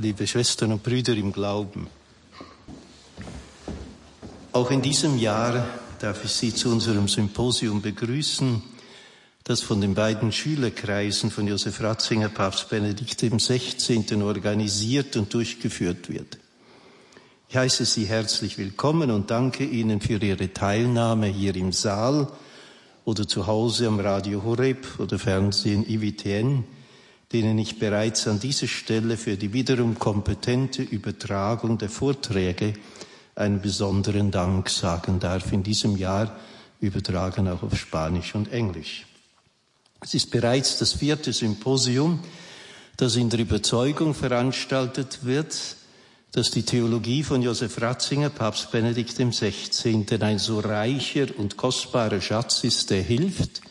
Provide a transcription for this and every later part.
liebe Schwestern und Brüder im Glauben. Auch in diesem Jahr darf ich Sie zu unserem Symposium begrüßen, das von den beiden Schülerkreisen von Josef Ratzinger, Papst Benedikt XVI. organisiert und durchgeführt wird. Ich heiße Sie herzlich willkommen und danke Ihnen für Ihre Teilnahme hier im Saal oder zu Hause am Radio Horeb oder Fernsehen IWTN denen ich bereits an dieser Stelle für die wiederum kompetente Übertragung der Vorträge einen besonderen Dank sagen darf. In diesem Jahr übertragen auch auf Spanisch und Englisch. Es ist bereits das vierte Symposium, das in der Überzeugung veranstaltet wird, dass die Theologie von Josef Ratzinger, Papst Benedikt XVI., ein so reicher und kostbarer Schatz ist, der hilft,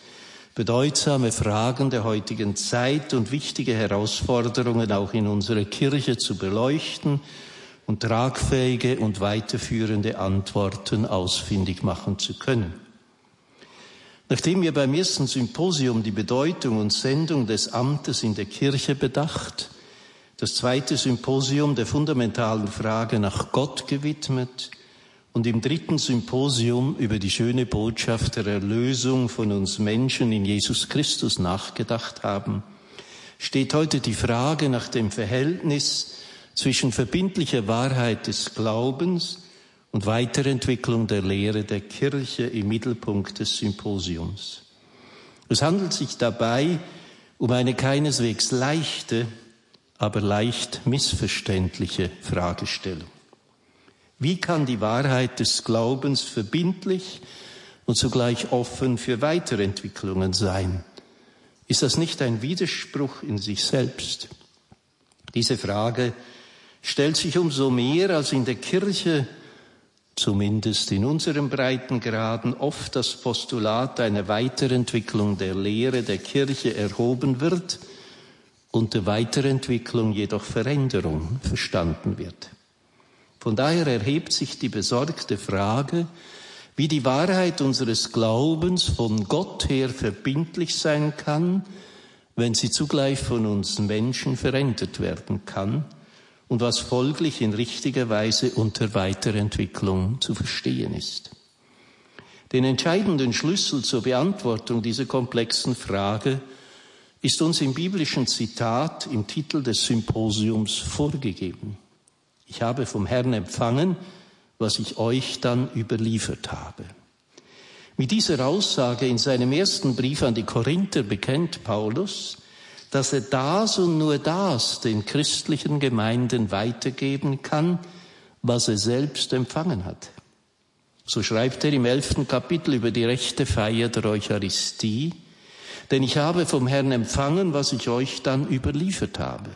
bedeutsame Fragen der heutigen Zeit und wichtige Herausforderungen auch in unserer Kirche zu beleuchten und tragfähige und weiterführende Antworten ausfindig machen zu können. Nachdem wir beim ersten Symposium die Bedeutung und Sendung des Amtes in der Kirche bedacht, das zweite Symposium der fundamentalen Frage nach Gott gewidmet und im dritten Symposium über die schöne Botschaft der Erlösung von uns Menschen in Jesus Christus nachgedacht haben, steht heute die Frage nach dem Verhältnis zwischen verbindlicher Wahrheit des Glaubens und Weiterentwicklung der Lehre der Kirche im Mittelpunkt des Symposiums. Es handelt sich dabei um eine keineswegs leichte, aber leicht missverständliche Fragestellung. Wie kann die Wahrheit des Glaubens verbindlich und zugleich offen für Weiterentwicklungen sein? Ist das nicht ein Widerspruch in sich selbst? Diese Frage stellt sich umso mehr, als in der Kirche, zumindest in unseren Breitengraden, oft das Postulat einer Weiterentwicklung der Lehre der Kirche erhoben wird, unter Weiterentwicklung jedoch Veränderung verstanden wird. Von daher erhebt sich die besorgte Frage, wie die Wahrheit unseres Glaubens von Gott her verbindlich sein kann, wenn sie zugleich von uns Menschen verändert werden kann und was folglich in richtiger Weise unter Weiterentwicklung zu verstehen ist. Den entscheidenden Schlüssel zur Beantwortung dieser komplexen Frage ist uns im biblischen Zitat im Titel des Symposiums vorgegeben. Ich habe vom Herrn empfangen, was ich euch dann überliefert habe. Mit dieser Aussage in seinem ersten Brief an die Korinther bekennt Paulus, dass er das und nur das den christlichen Gemeinden weitergeben kann, was er selbst empfangen hat. So schreibt er im elften Kapitel über die rechte Feier der Eucharistie, denn ich habe vom Herrn empfangen, was ich euch dann überliefert habe.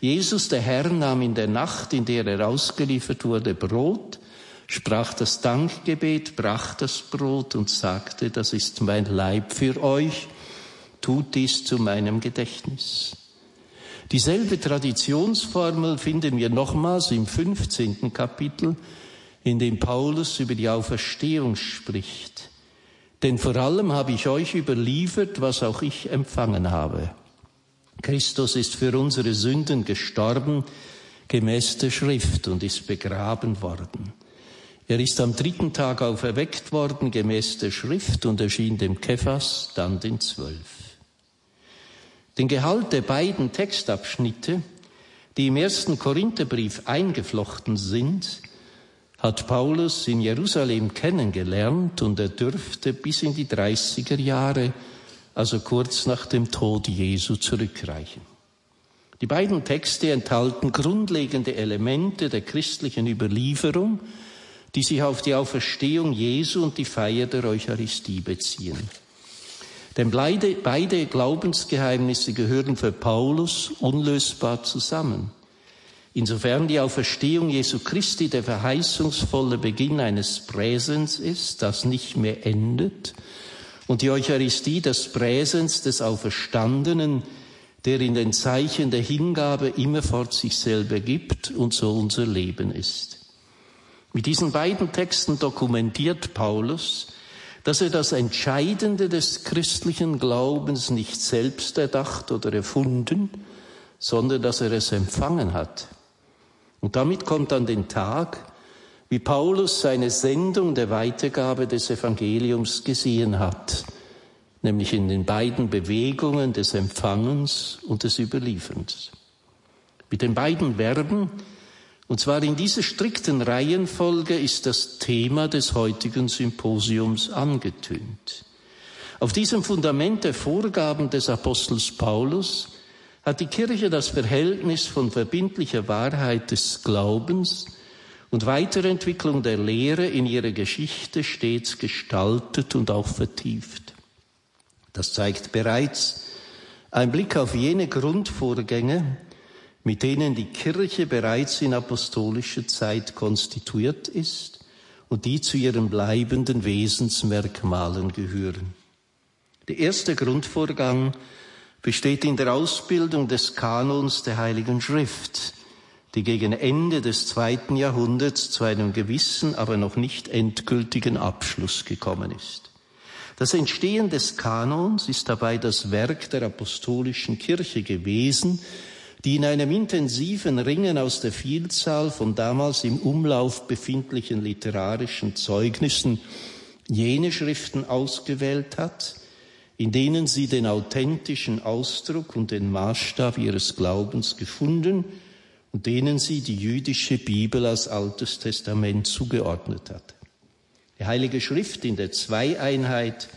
Jesus, der Herr, nahm in der Nacht, in der er ausgeliefert wurde, Brot, sprach das Dankgebet, brach das Brot und sagte, das ist mein Leib für euch, tut dies zu meinem Gedächtnis. Dieselbe Traditionsformel finden wir nochmals im 15. Kapitel, in dem Paulus über die Auferstehung spricht. Denn vor allem habe ich euch überliefert, was auch ich empfangen habe. Christus ist für unsere Sünden gestorben gemäß der Schrift und ist begraben worden. Er ist am dritten Tag auferweckt worden gemäß der Schrift und erschien dem Kephas, dann den Zwölf. Den Gehalt der beiden Textabschnitte, die im ersten Korintherbrief eingeflochten sind, hat Paulus in Jerusalem kennengelernt und er dürfte bis in die 30er Jahre also kurz nach dem Tod Jesu zurückreichen. Die beiden Texte enthalten grundlegende Elemente der christlichen Überlieferung, die sich auf die Auferstehung Jesu und die Feier der Eucharistie beziehen. Denn beide, beide Glaubensgeheimnisse gehören für Paulus unlösbar zusammen. Insofern die Auferstehung Jesu Christi der verheißungsvolle Beginn eines Präsens ist, das nicht mehr endet, und die Eucharistie das Präsens des Auferstandenen, der in den Zeichen der Hingabe immerfort sich selber gibt und so unser Leben ist. Mit diesen beiden Texten dokumentiert Paulus, dass er das Entscheidende des christlichen Glaubens nicht selbst erdacht oder erfunden, sondern dass er es empfangen hat. Und damit kommt an den Tag, wie Paulus seine Sendung der Weitergabe des Evangeliums gesehen hat, nämlich in den beiden Bewegungen des Empfangens und des Überlieferns. Mit den beiden Verben, und zwar in dieser strikten Reihenfolge, ist das Thema des heutigen Symposiums angetönt. Auf diesem Fundament der Vorgaben des Apostels Paulus hat die Kirche das Verhältnis von verbindlicher Wahrheit des Glaubens und Weiterentwicklung der Lehre in ihrer Geschichte stets gestaltet und auch vertieft. Das zeigt bereits ein Blick auf jene Grundvorgänge, mit denen die Kirche bereits in apostolischer Zeit konstituiert ist und die zu ihren bleibenden Wesensmerkmalen gehören. Der erste Grundvorgang besteht in der Ausbildung des Kanons der Heiligen Schrift, die gegen Ende des zweiten Jahrhunderts zu einem gewissen, aber noch nicht endgültigen Abschluss gekommen ist. Das Entstehen des Kanons ist dabei das Werk der apostolischen Kirche gewesen, die in einem intensiven Ringen aus der Vielzahl von damals im Umlauf befindlichen literarischen Zeugnissen jene Schriften ausgewählt hat, in denen sie den authentischen Ausdruck und den Maßstab ihres Glaubens gefunden und denen sie die jüdische Bibel als Altes Testament zugeordnet hat. Die Heilige Schrift in der Zweieinheit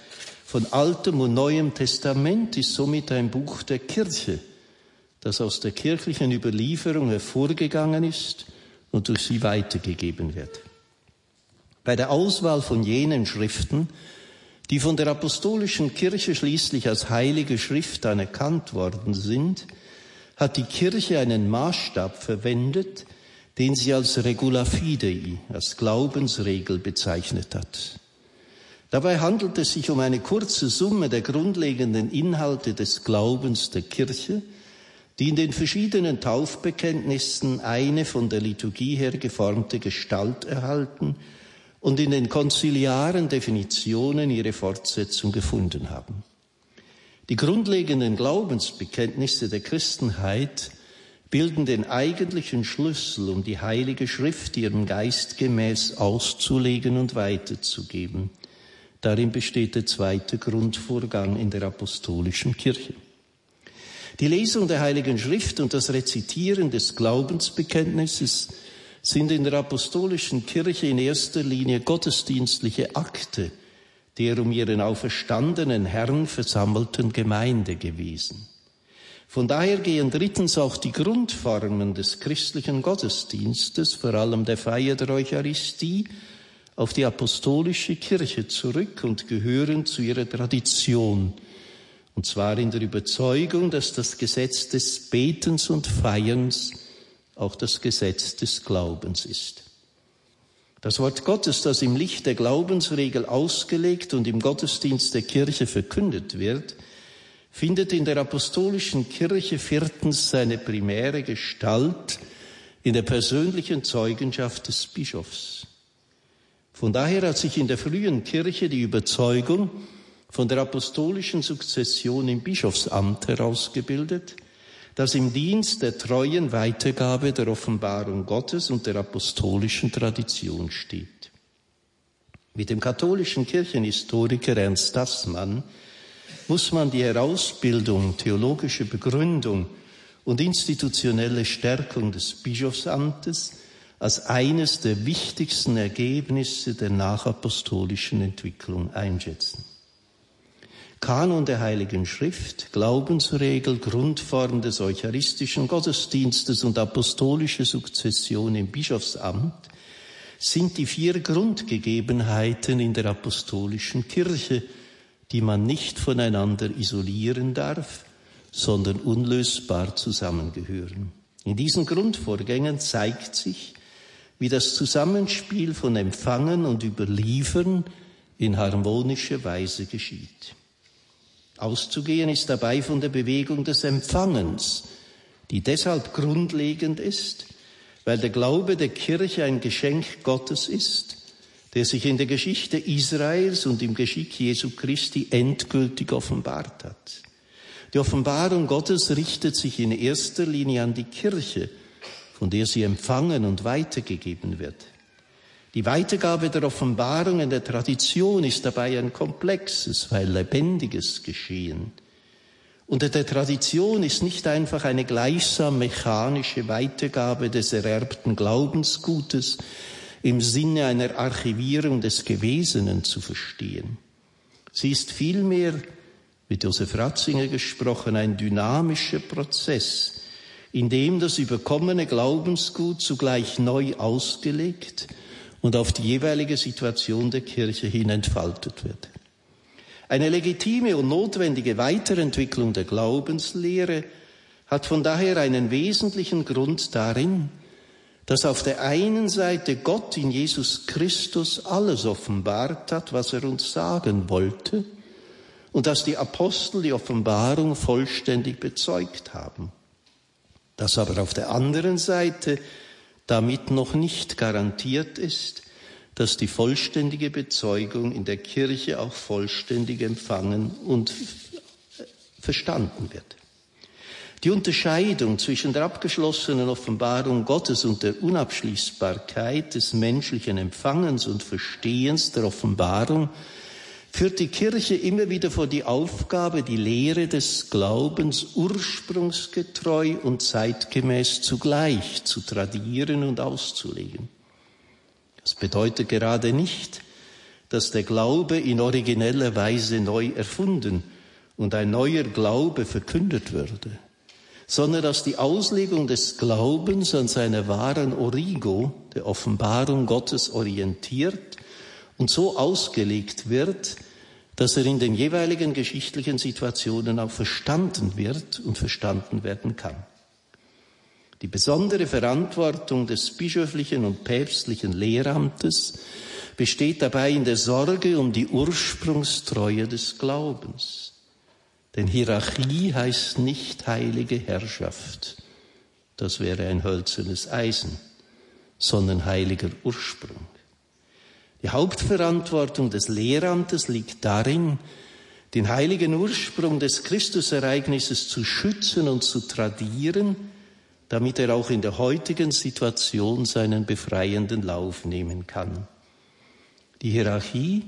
von Altem und Neuem Testament ist somit ein Buch der Kirche, das aus der kirchlichen Überlieferung hervorgegangen ist und durch sie weitergegeben wird. Bei der Auswahl von jenen Schriften, die von der apostolischen Kirche schließlich als heilige Schrift anerkannt worden sind, hat die Kirche einen Maßstab verwendet, den sie als Regula Fidei, als Glaubensregel bezeichnet hat. Dabei handelt es sich um eine kurze Summe der grundlegenden Inhalte des Glaubens der Kirche, die in den verschiedenen Taufbekenntnissen eine von der Liturgie her geformte Gestalt erhalten und in den konziliaren Definitionen ihre Fortsetzung gefunden haben. Die grundlegenden Glaubensbekenntnisse der Christenheit bilden den eigentlichen Schlüssel, um die Heilige Schrift ihrem Geist gemäß auszulegen und weiterzugeben. Darin besteht der zweite Grundvorgang in der apostolischen Kirche. Die Lesung der Heiligen Schrift und das Rezitieren des Glaubensbekenntnisses sind in der apostolischen Kirche in erster Linie gottesdienstliche Akte, der um ihren auferstandenen Herrn versammelten Gemeinde gewesen. Von daher gehen drittens auch die Grundformen des christlichen Gottesdienstes, vor allem der Feier der Eucharistie, auf die apostolische Kirche zurück und gehören zu ihrer Tradition, und zwar in der Überzeugung, dass das Gesetz des Betens und Feierns auch das Gesetz des Glaubens ist. Das Wort Gottes, das im Licht der Glaubensregel ausgelegt und im Gottesdienst der Kirche verkündet wird, findet in der apostolischen Kirche viertens seine primäre Gestalt in der persönlichen Zeugenschaft des Bischofs. Von daher hat sich in der frühen Kirche die Überzeugung von der apostolischen Sukzession im Bischofsamt herausgebildet, das im Dienst der treuen Weitergabe der Offenbarung Gottes und der apostolischen Tradition steht. Mit dem katholischen Kirchenhistoriker Ernst Dassmann muss man die Herausbildung, theologische Begründung und institutionelle Stärkung des Bischofsamtes als eines der wichtigsten Ergebnisse der nachapostolischen Entwicklung einschätzen. Kanon der Heiligen Schrift, Glaubensregel, Grundform des eucharistischen Gottesdienstes und apostolische Sukzession im Bischofsamt sind die vier Grundgegebenheiten in der apostolischen Kirche, die man nicht voneinander isolieren darf, sondern unlösbar zusammengehören. In diesen Grundvorgängen zeigt sich, wie das Zusammenspiel von Empfangen und Überliefern in harmonischer Weise geschieht. Auszugehen ist dabei von der Bewegung des Empfangens, die deshalb grundlegend ist, weil der Glaube der Kirche ein Geschenk Gottes ist, der sich in der Geschichte Israels und im Geschick Jesu Christi endgültig offenbart hat. Die Offenbarung Gottes richtet sich in erster Linie an die Kirche, von der sie empfangen und weitergegeben wird. Die Weitergabe der Offenbarung in der Tradition ist dabei ein komplexes, weil lebendiges Geschehen. Unter der Tradition ist nicht einfach eine gleichsam mechanische Weitergabe des ererbten Glaubensgutes im Sinne einer Archivierung des Gewesenen zu verstehen. Sie ist vielmehr, mit Josef Ratzinger gesprochen, ein dynamischer Prozess, in dem das überkommene Glaubensgut zugleich neu ausgelegt und auf die jeweilige Situation der Kirche hin entfaltet wird. Eine legitime und notwendige Weiterentwicklung der Glaubenslehre hat von daher einen wesentlichen Grund darin, dass auf der einen Seite Gott in Jesus Christus alles offenbart hat, was er uns sagen wollte, und dass die Apostel die Offenbarung vollständig bezeugt haben. Dass aber auf der anderen Seite damit noch nicht garantiert ist, dass die vollständige Bezeugung in der Kirche auch vollständig empfangen und verstanden wird. Die Unterscheidung zwischen der abgeschlossenen Offenbarung Gottes und der Unabschließbarkeit des menschlichen Empfangens und Verstehens der Offenbarung führt die Kirche immer wieder vor die Aufgabe, die Lehre des Glaubens ursprungsgetreu und zeitgemäß zugleich zu tradieren und auszulegen. Das bedeutet gerade nicht, dass der Glaube in origineller Weise neu erfunden und ein neuer Glaube verkündet würde, sondern dass die Auslegung des Glaubens an seiner wahren Origo, der Offenbarung Gottes, orientiert und so ausgelegt wird, dass er in den jeweiligen geschichtlichen Situationen auch verstanden wird und verstanden werden kann. Die besondere Verantwortung des bischöflichen und päpstlichen Lehramtes besteht dabei in der Sorge um die Ursprungstreue des Glaubens. Denn Hierarchie heißt nicht heilige Herrschaft. Das wäre ein hölzernes Eisen, sondern heiliger Ursprung. Die Hauptverantwortung des Lehramtes liegt darin, den heiligen Ursprung des Christusereignisses zu schützen und zu tradieren, damit er auch in der heutigen Situation seinen befreienden Lauf nehmen kann. Die Hierarchie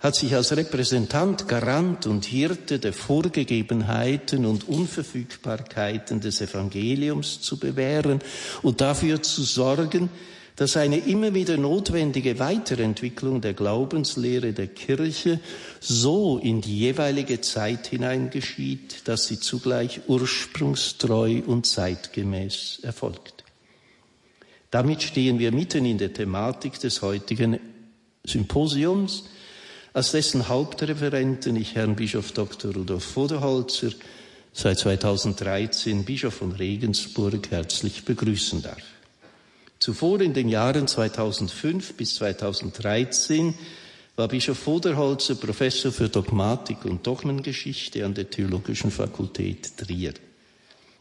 hat sich als Repräsentant, Garant und Hirte der Vorgegebenheiten und Unverfügbarkeiten des Evangeliums zu bewähren und dafür zu sorgen, dass eine immer wieder notwendige Weiterentwicklung der Glaubenslehre der Kirche so in die jeweilige Zeit hinein geschieht, dass sie zugleich ursprungstreu und zeitgemäß erfolgt. Damit stehen wir mitten in der Thematik des heutigen Symposiums, als dessen Hauptreferenten ich Herrn Bischof Dr. Rudolf Voderholzer, seit 2013 Bischof von Regensburg, herzlich begrüßen darf. Zuvor in den Jahren 2005 bis 2013 war Bischof Voderholzer Professor für Dogmatik und Dogmengeschichte an der Theologischen Fakultät Trier.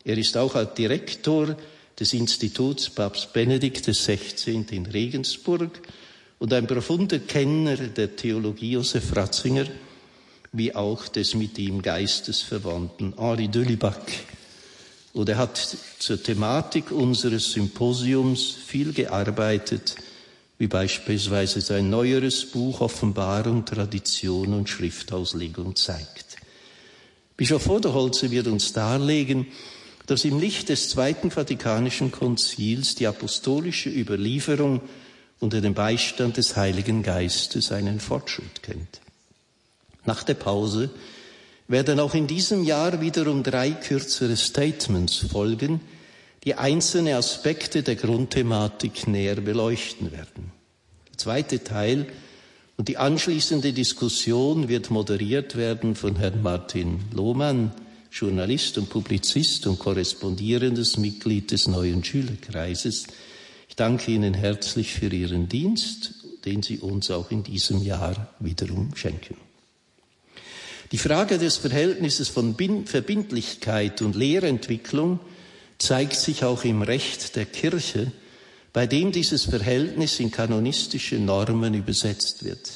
Er ist auch als Direktor des Instituts Papst Benedikt XVI. in Regensburg und ein profunder Kenner der Theologie Josef Ratzinger, wie auch des mit ihm geistesverwandten Henri de Lubac und er hat zur Thematik unseres Symposiums viel gearbeitet, wie beispielsweise sein neueres Buch Offenbarung, Tradition und Schriftauslegung zeigt. Bischof Voderholzer wird uns darlegen, dass im Licht des Zweiten Vatikanischen Konzils die apostolische Überlieferung unter dem Beistand des Heiligen Geistes einen Fortschritt kennt. Nach der Pause werden auch in diesem Jahr wiederum drei kürzere Statements folgen, die einzelne Aspekte der Grundthematik näher beleuchten werden. Der zweite Teil und die anschließende Diskussion wird moderiert werden von Herrn Martin Lohmann, Journalist und Publizist und korrespondierendes Mitglied des neuen Schülerkreises. Ich danke Ihnen herzlich für Ihren Dienst, den Sie uns auch in diesem Jahr wiederum schenken. Die Frage des Verhältnisses von Verbindlichkeit und Lehrentwicklung zeigt sich auch im Recht der Kirche, bei dem dieses Verhältnis in kanonistische Normen übersetzt wird.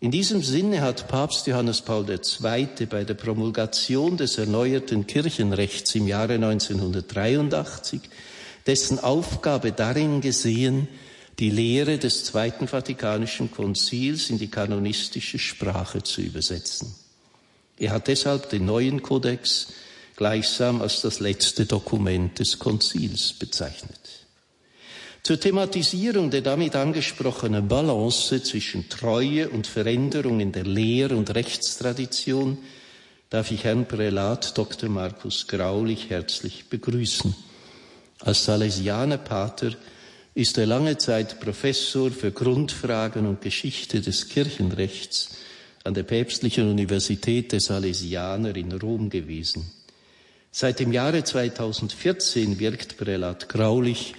In diesem Sinne hat Papst Johannes Paul II. bei der Promulgation des erneuerten Kirchenrechts im Jahre 1983 dessen Aufgabe darin gesehen, die Lehre des Zweiten Vatikanischen Konzils in die kanonistische Sprache zu übersetzen. Er hat deshalb den neuen Kodex gleichsam als das letzte Dokument des Konzils bezeichnet. Zur Thematisierung der damit angesprochenen Balance zwischen Treue und Veränderung in der Lehr- und Rechtstradition darf ich Herrn Prälat Dr. Markus Graulich herzlich begrüßen. Als Salesianerpater ist er lange Zeit Professor für Grundfragen und Geschichte des Kirchenrechts an der Päpstlichen Universität der Salesianer in Rom gewesen. Seit dem Jahre 2014 wirkt Prälat Graulich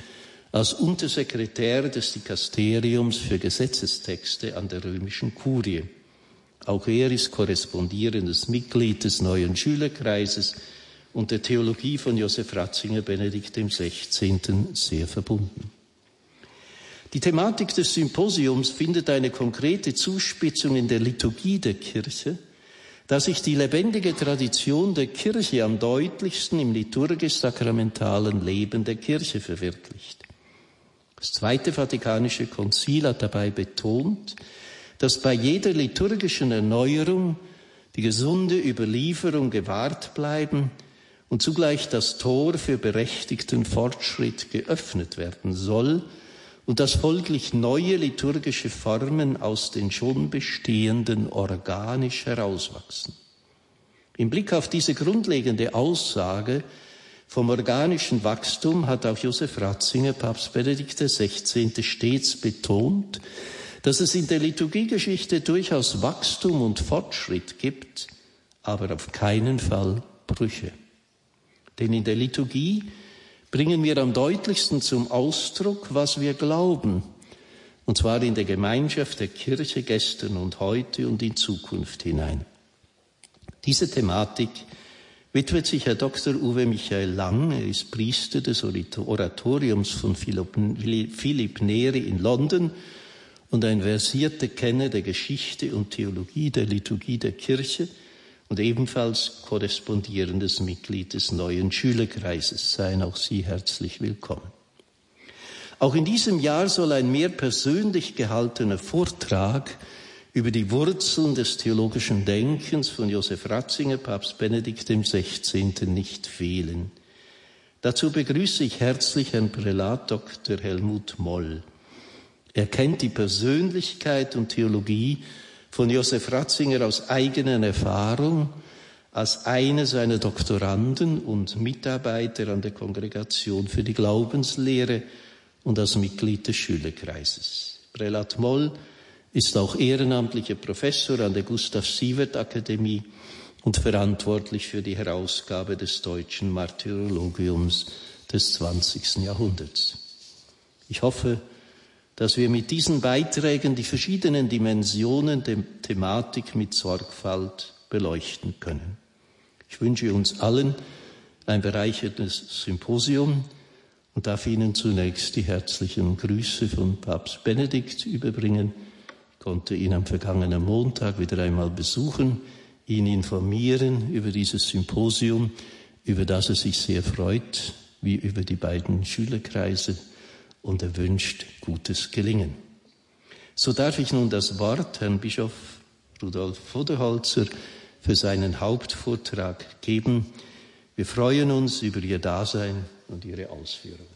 als Untersekretär des Dikasteriums für Gesetzestexte an der römischen Kurie. Auch er ist korrespondierendes Mitglied des neuen Schülerkreises und der Theologie von Josef Ratzinger Benedikt XVI. sehr verbunden. Die Thematik des Symposiums findet eine konkrete Zuspitzung in der Liturgie der Kirche, da sich die lebendige Tradition der Kirche am deutlichsten im liturgisch-sakramentalen Leben der Kirche verwirklicht. Das Zweite Vatikanische Konzil hat dabei betont, dass bei jeder liturgischen Erneuerung die gesunde Überlieferung gewahrt bleiben und zugleich das Tor für berechtigten Fortschritt geöffnet werden soll und dass folglich neue liturgische Formen aus den schon bestehenden organisch herauswachsen. Im Blick auf diese grundlegende Aussage vom organischen Wachstum hat auch Josef Ratzinger, Papst Benedikt XVI. stets betont, dass es in der Liturgiegeschichte durchaus Wachstum und Fortschritt gibt, aber auf keinen Fall Brüche. Denn in der Liturgie bringen wir am deutlichsten zum Ausdruck, was wir glauben, und zwar in der Gemeinschaft der Kirche gestern und heute und in Zukunft hinein. Diese Thematik widmet sich Herr Dr. Uwe Michael Lang, er ist Priester des Oratoriums von Philipp Neri in London und ein versierter Kenner der Geschichte und Theologie der Liturgie der Kirche und ebenfalls korrespondierendes Mitglied des neuen Schülerkreises. Seien auch Sie herzlich willkommen. Auch in diesem Jahr soll ein mehr persönlich gehaltener Vortrag über die Wurzeln des theologischen Denkens von Josef Ratzinger, Papst Benedikt XVI. nicht fehlen. Dazu begrüße ich herzlich Herrn Prälat Dr. Helmut Moll. Er kennt die Persönlichkeit und Theologie von Josef Ratzinger aus eigener Erfahrung als einer seiner Doktoranden und Mitarbeiter an der Kongregation für die Glaubenslehre und als Mitglied des Schülerkreises. Prälat Moll ist auch ehrenamtlicher Professor an der Gustav Sievert Akademie und verantwortlich für die Herausgabe des deutschen Martyrologiums des 20. Jahrhunderts. Ich hoffe, dass wir mit diesen Beiträgen die verschiedenen Dimensionen der Thematik mit Sorgfalt beleuchten können. Ich wünsche uns allen ein bereichertes Symposium und darf Ihnen zunächst die herzlichen Grüße von Papst Benedikt überbringen. Ich konnte ihn am vergangenen Montag wieder einmal besuchen, ihn informieren über dieses Symposium, über das er sich sehr freut, wie über die beiden Schülerkreise und er wünscht gutes Gelingen. So darf ich nun das Wort Herrn Bischof Rudolf Voderholzer für seinen Hauptvortrag geben. Wir freuen uns über Ihr Dasein und Ihre Ausführungen.